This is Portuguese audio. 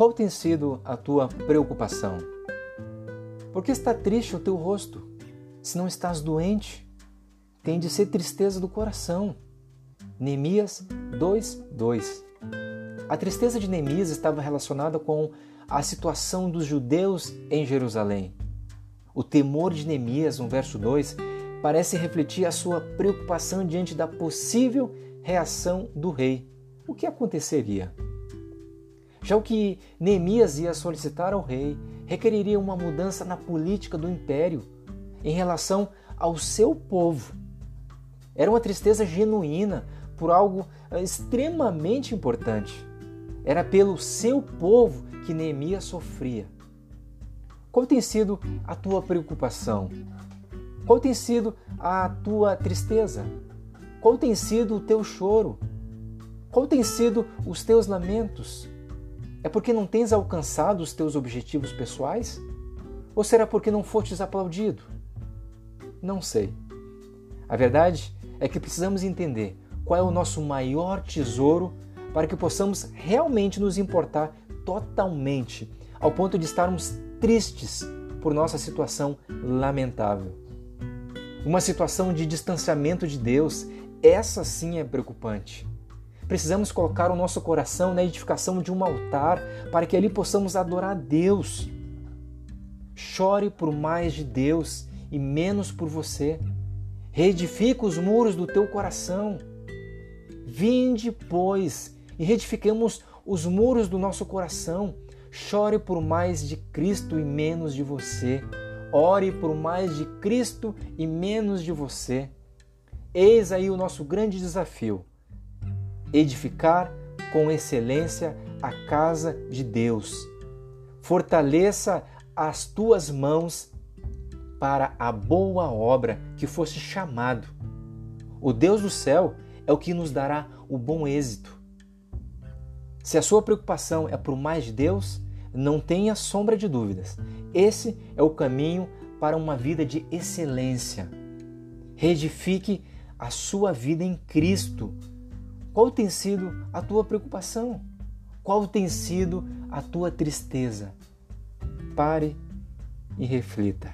Qual tem sido a tua preocupação? Por que está triste o teu rosto? Se não estás doente, tem de ser tristeza do coração. Neemias 2:2. A tristeza de Neemias estava relacionada com a situação dos judeus em Jerusalém. O temor de Neemias, no verso 2, parece refletir a sua preocupação diante da possível reação do rei. O que aconteceria? Já o que Neemias ia solicitar ao rei requeriria uma mudança na política do império em relação ao seu povo. Era uma tristeza genuína por algo eh, extremamente importante. Era pelo seu povo que Neemias sofria. Qual tem sido a tua preocupação? Qual tem sido a tua tristeza? Qual tem sido o teu choro? Qual tem sido os teus lamentos? É porque não tens alcançado os teus objetivos pessoais? Ou será porque não fostes aplaudido? Não sei. A verdade é que precisamos entender qual é o nosso maior tesouro para que possamos realmente nos importar totalmente, ao ponto de estarmos tristes por nossa situação lamentável. Uma situação de distanciamento de Deus, essa sim é preocupante. Precisamos colocar o nosso coração na edificação de um altar para que ali possamos adorar a Deus. Chore por mais de Deus e menos por você. Reedifica os muros do teu coração. Vinde, pois, e reedifiquemos os muros do nosso coração. Chore por mais de Cristo e menos de você. Ore por mais de Cristo e menos de você. Eis aí o nosso grande desafio edificar com excelência a casa de Deus. Fortaleça as tuas mãos para a boa obra que foste chamado. O Deus do céu é o que nos dará o bom êxito. Se a sua preocupação é por mais de Deus, não tenha sombra de dúvidas. Esse é o caminho para uma vida de excelência. Reedifique a sua vida em Cristo qual tem sido a tua preocupação? Qual tem sido a tua tristeza? Pare e reflita.